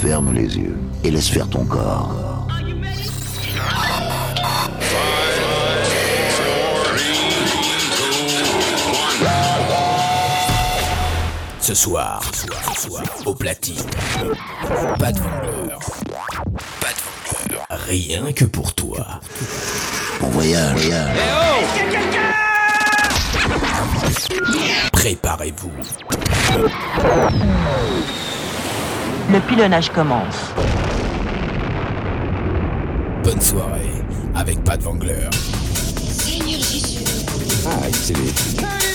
Ferme les yeux et laisse faire ton corps. Ce soir, ce soir, ce soir, au platine. Pas de vendeur. Pas de. Rien que pour toi. Bon voyage. Préparez-vous. Le pilonnage commence. Bonne soirée, avec Pat Vangler. Ah, excellent.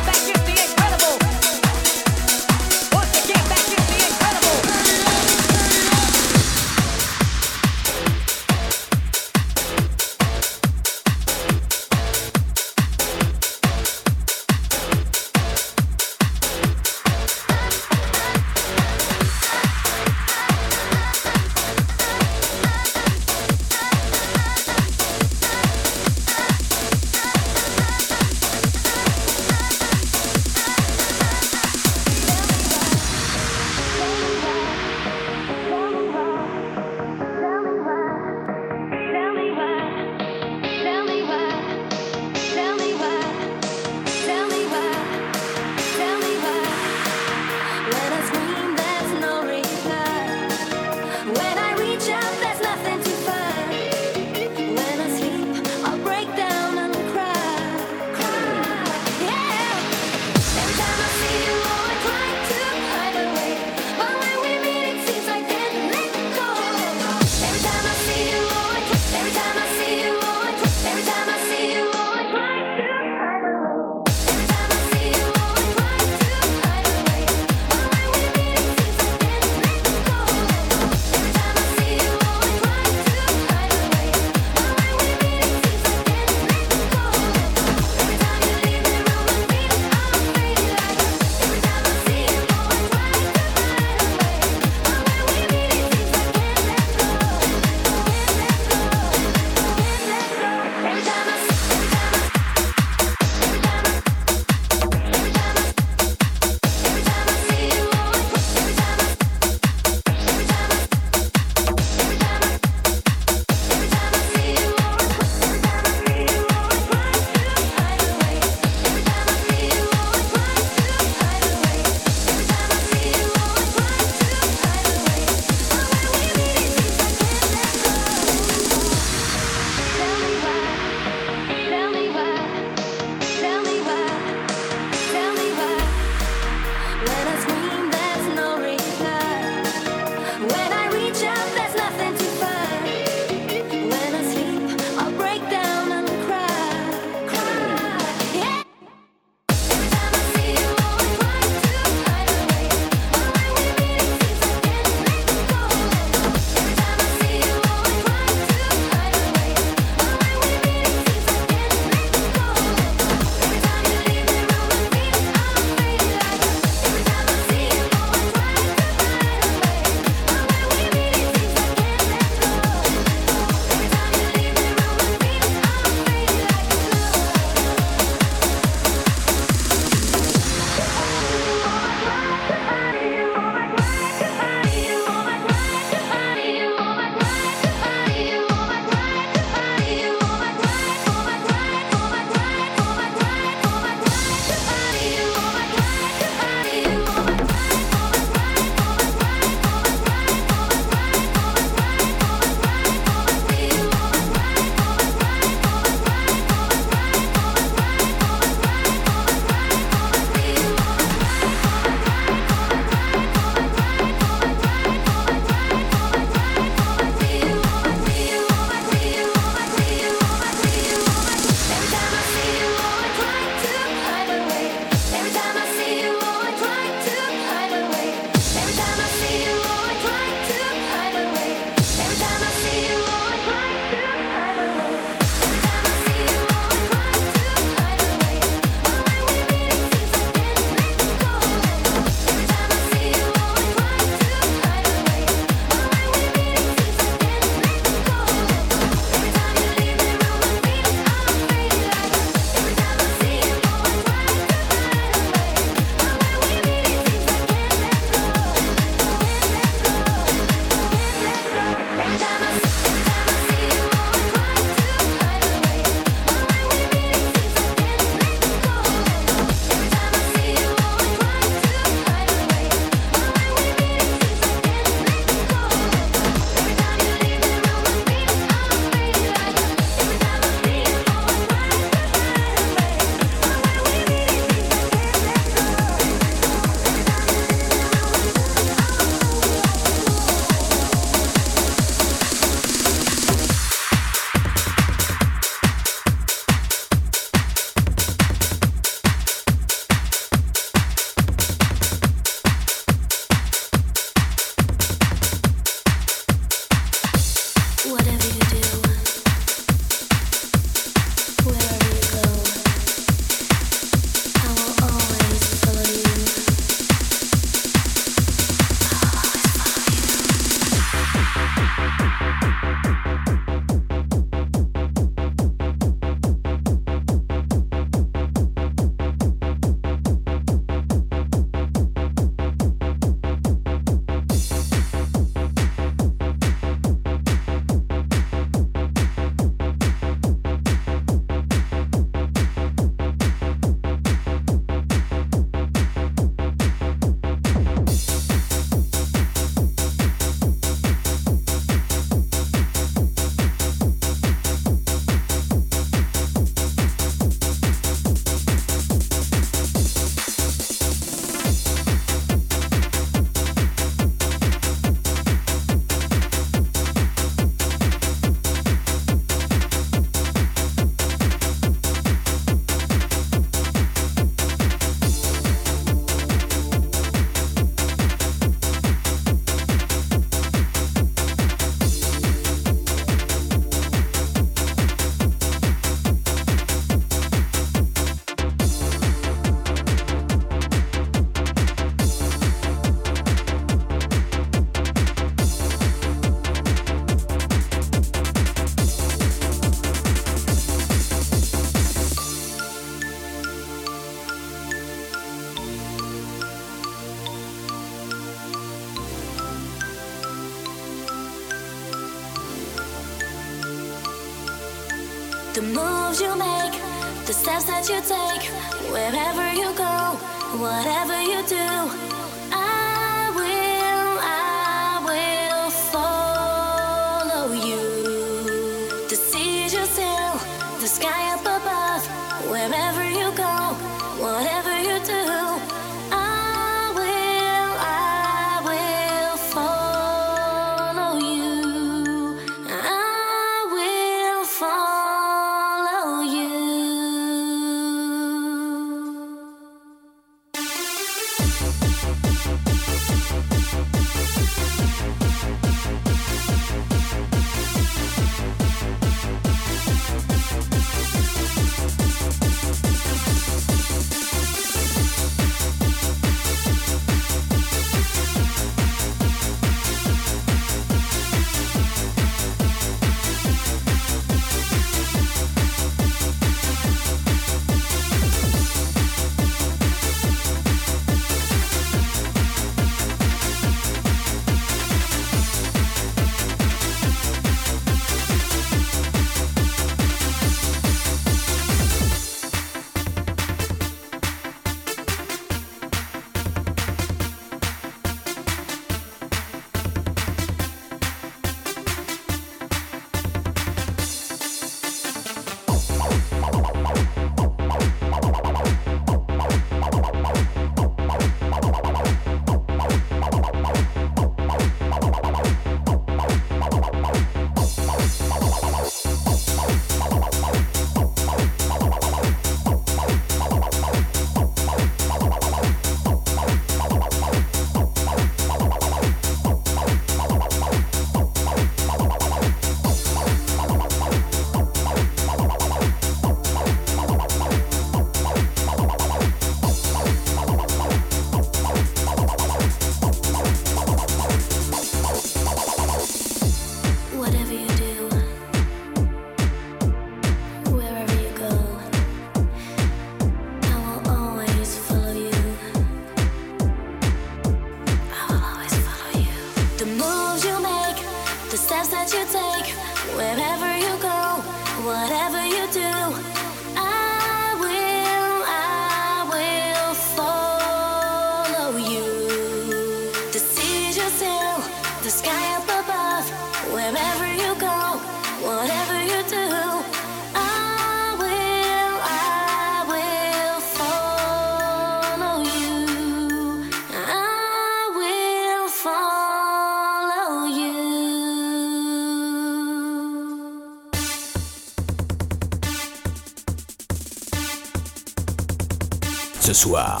soir,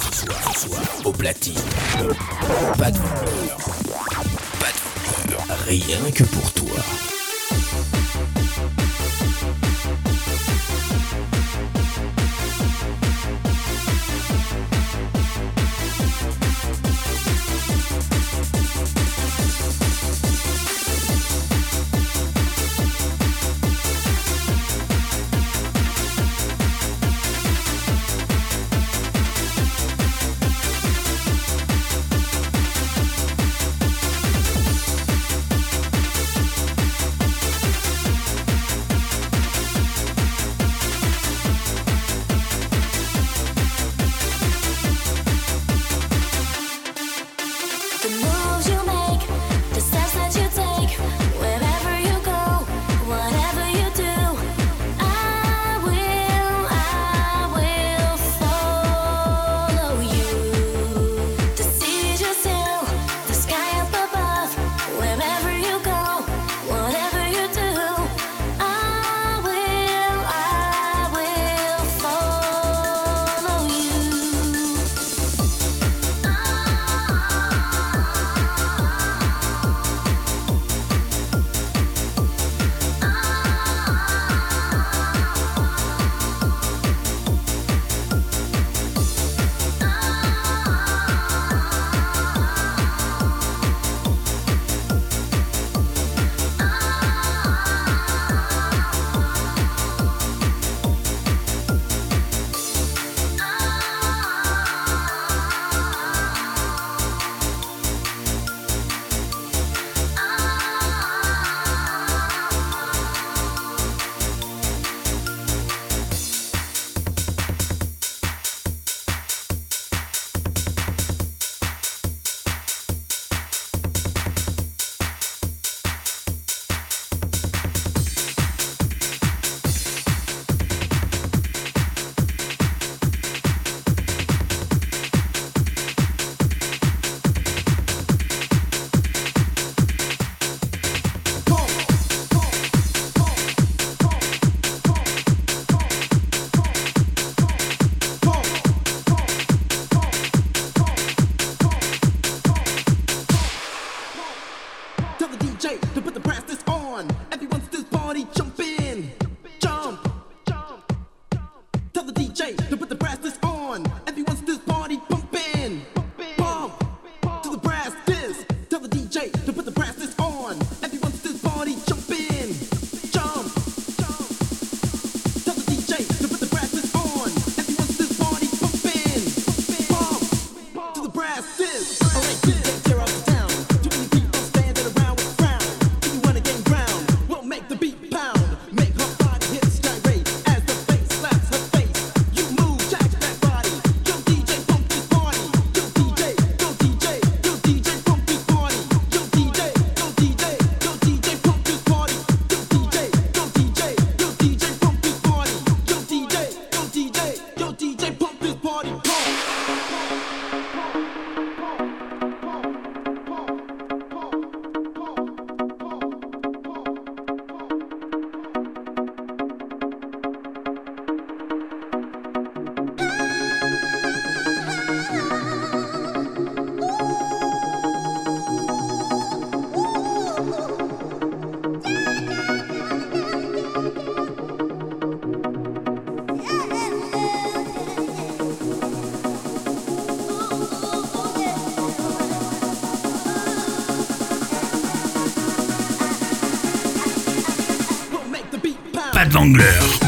au platine, pas de couleur, pas de couleur, rien que pour toi. Pas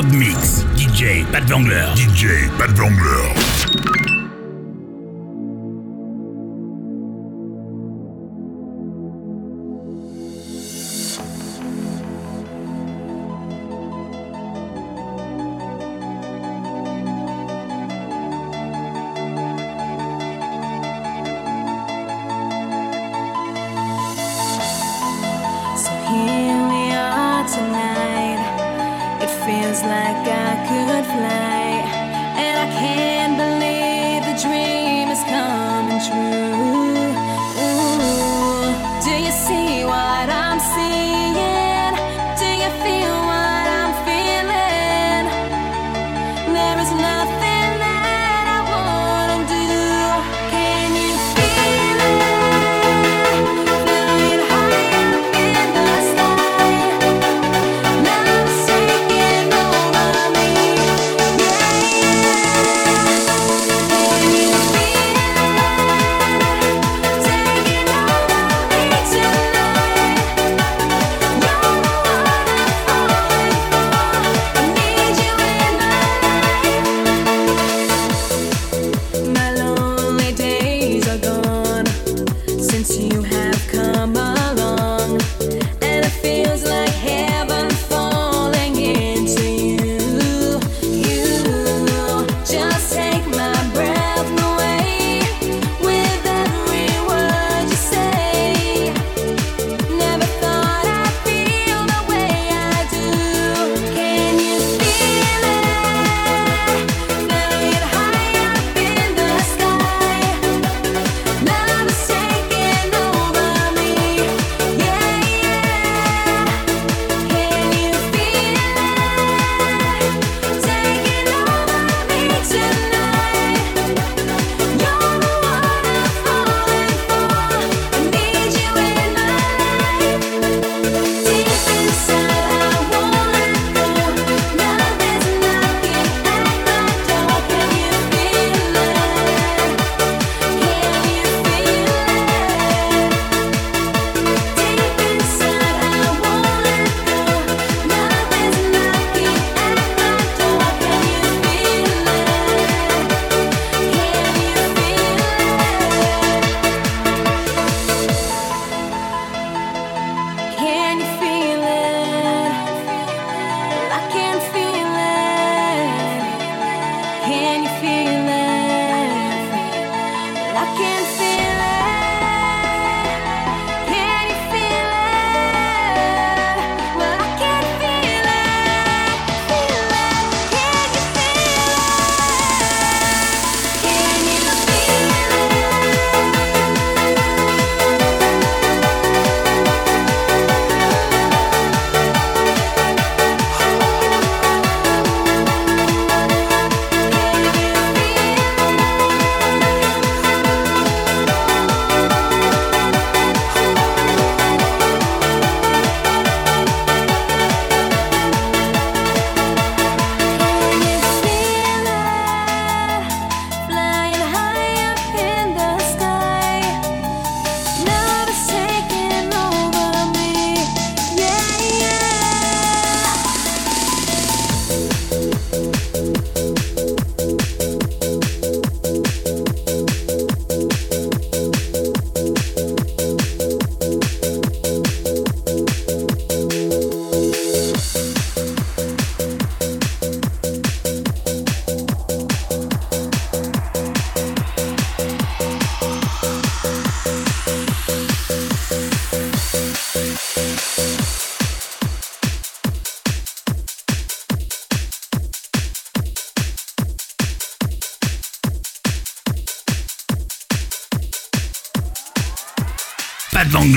Top Mix. DJ Pat Vangler. DJ Pat Vangler.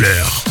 Pas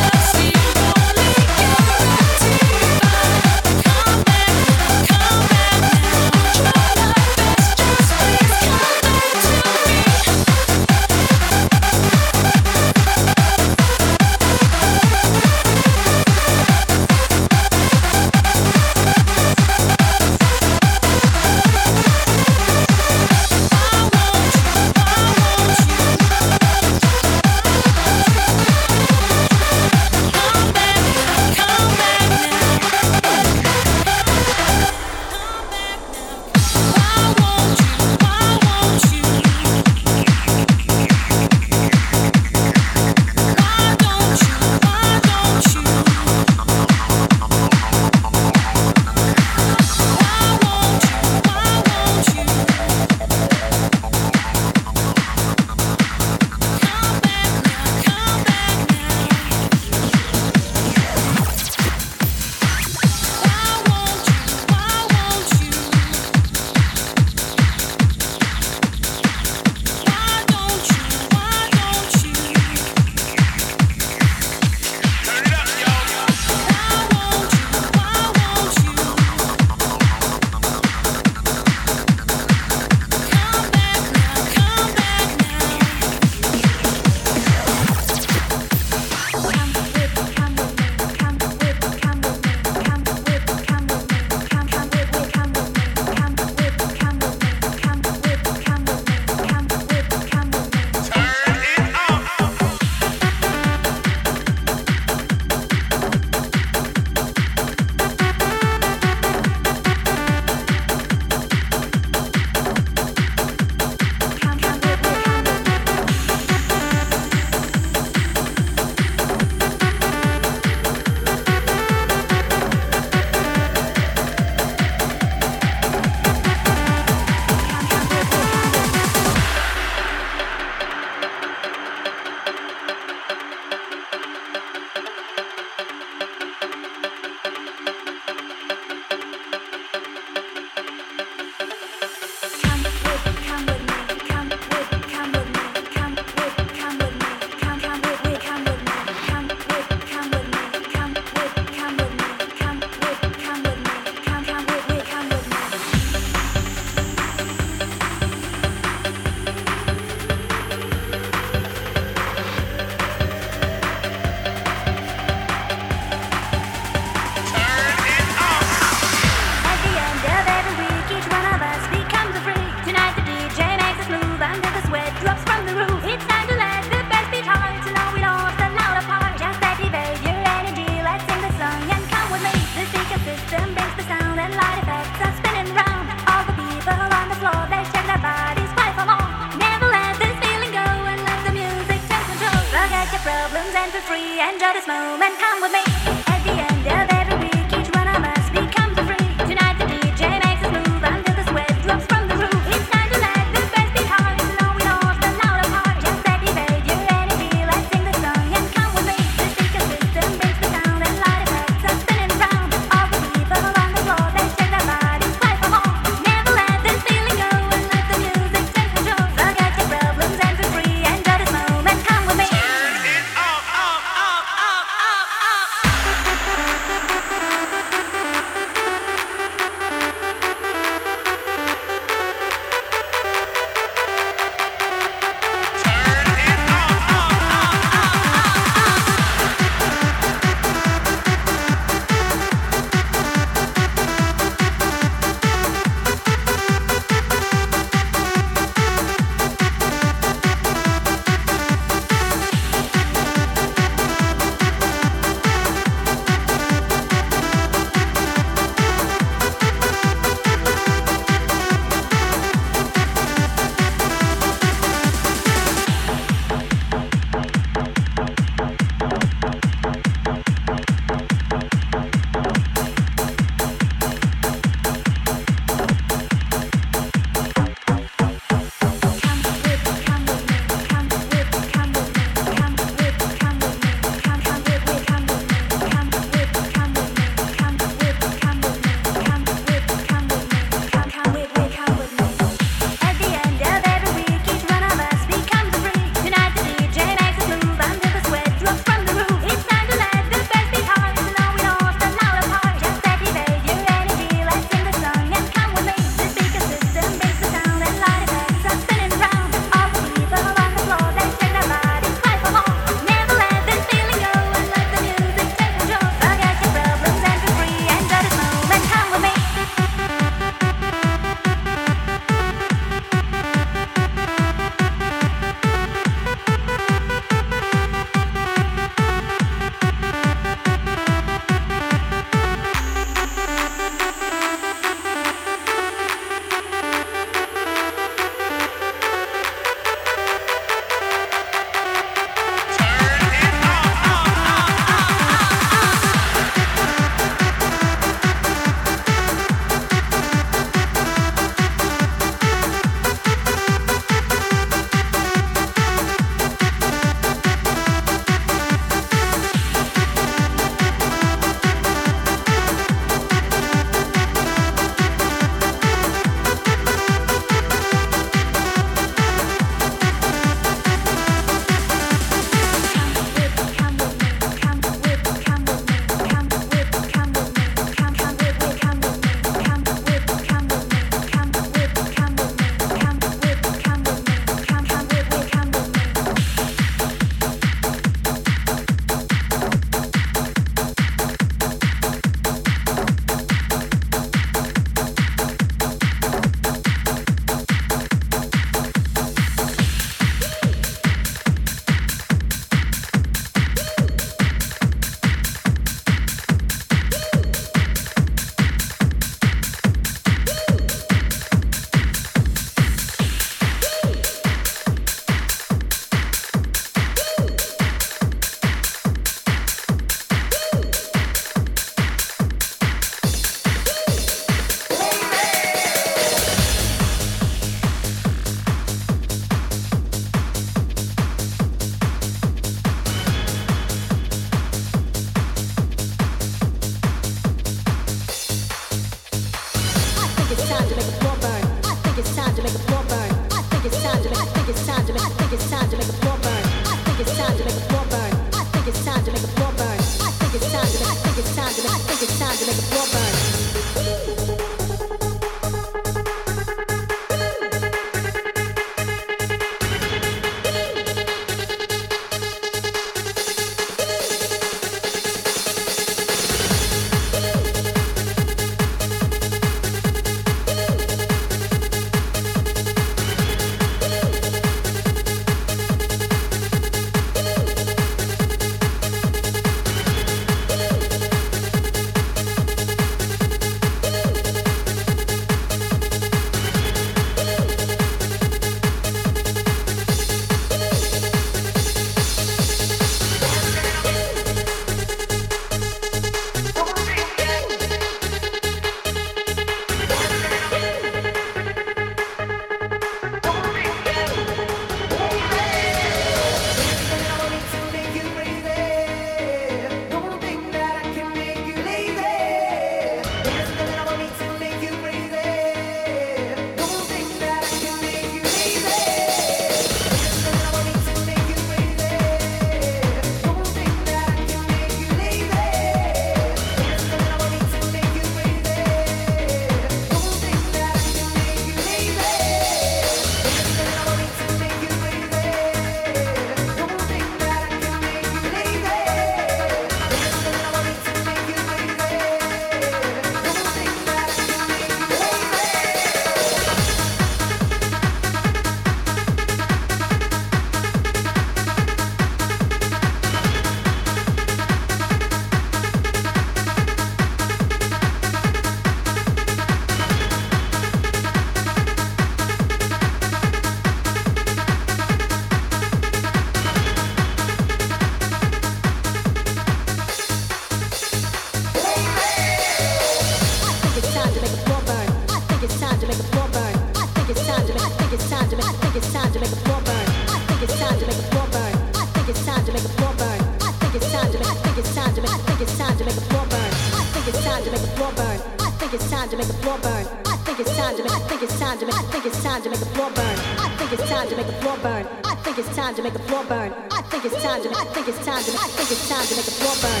time to, I think it's time to, I think it's time to make the floor burn.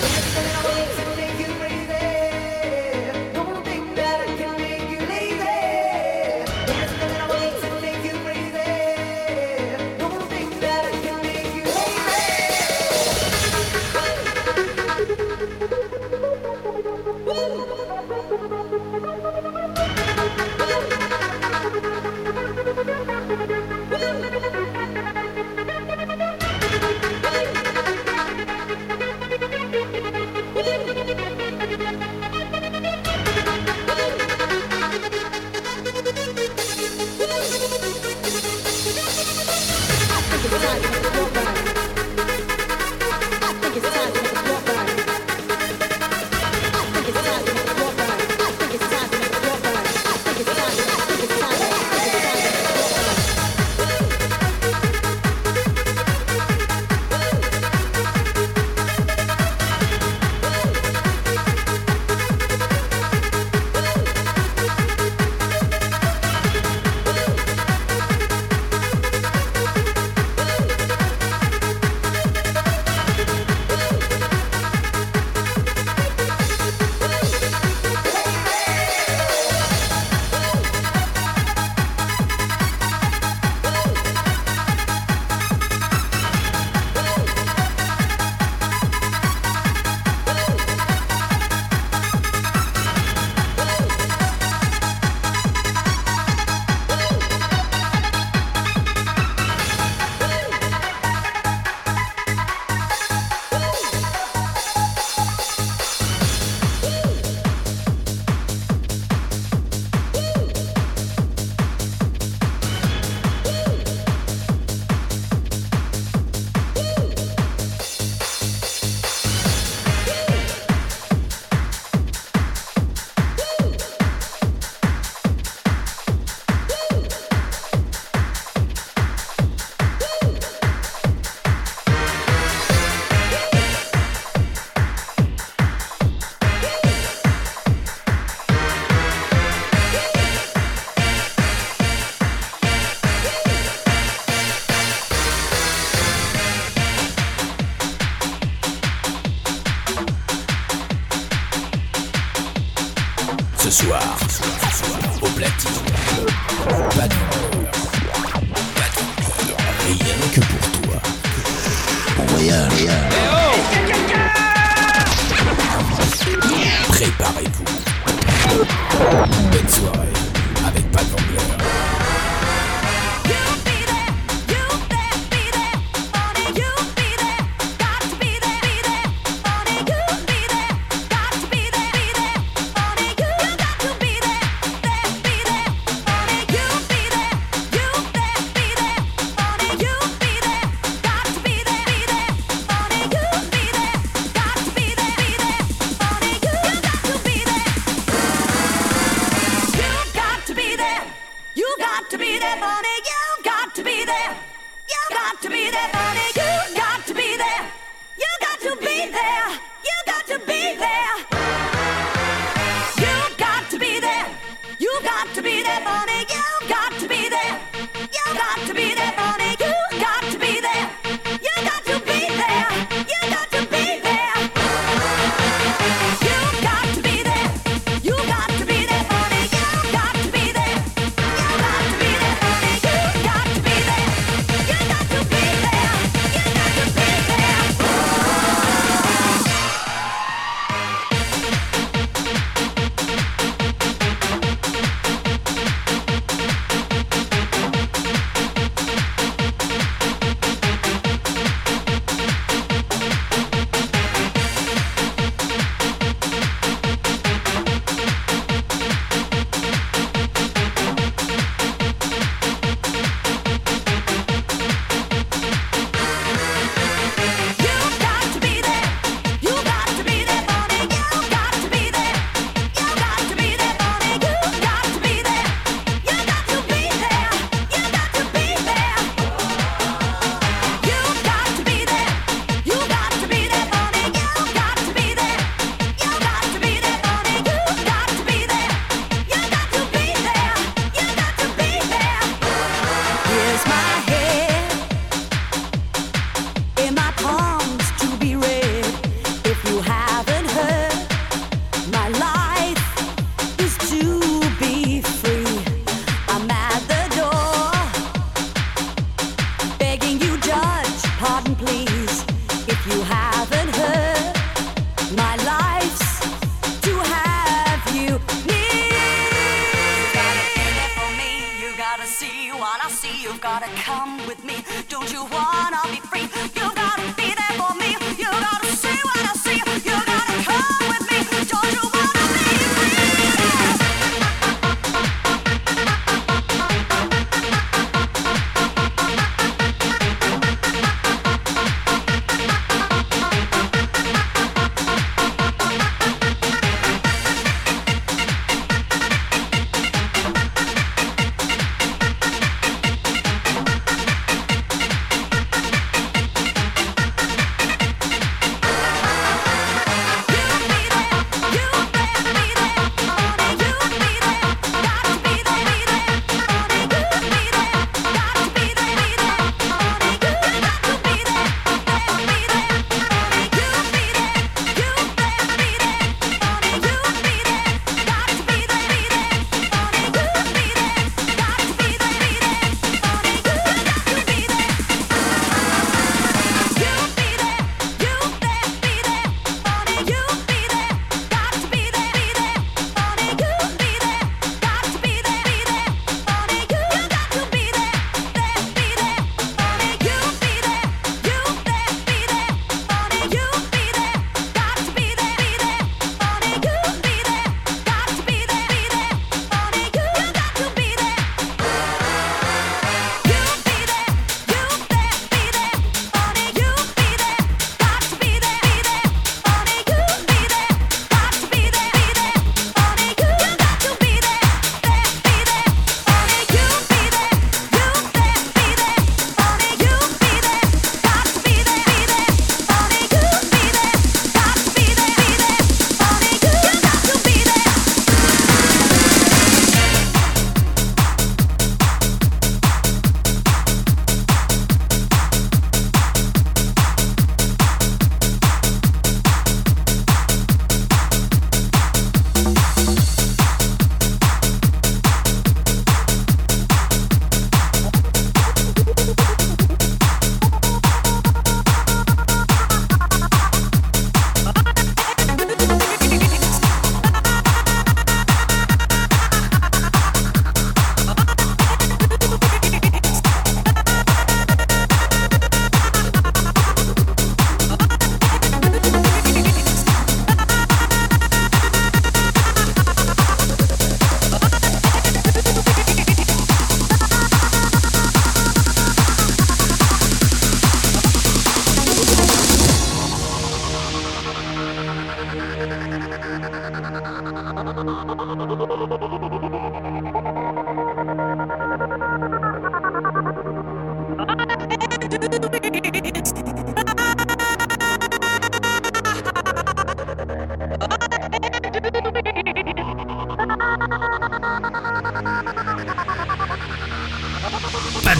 pour toi. On voyage. Hey oh Préparez-vous. Bonne soirée avec Pat Vangler.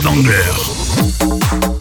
Pat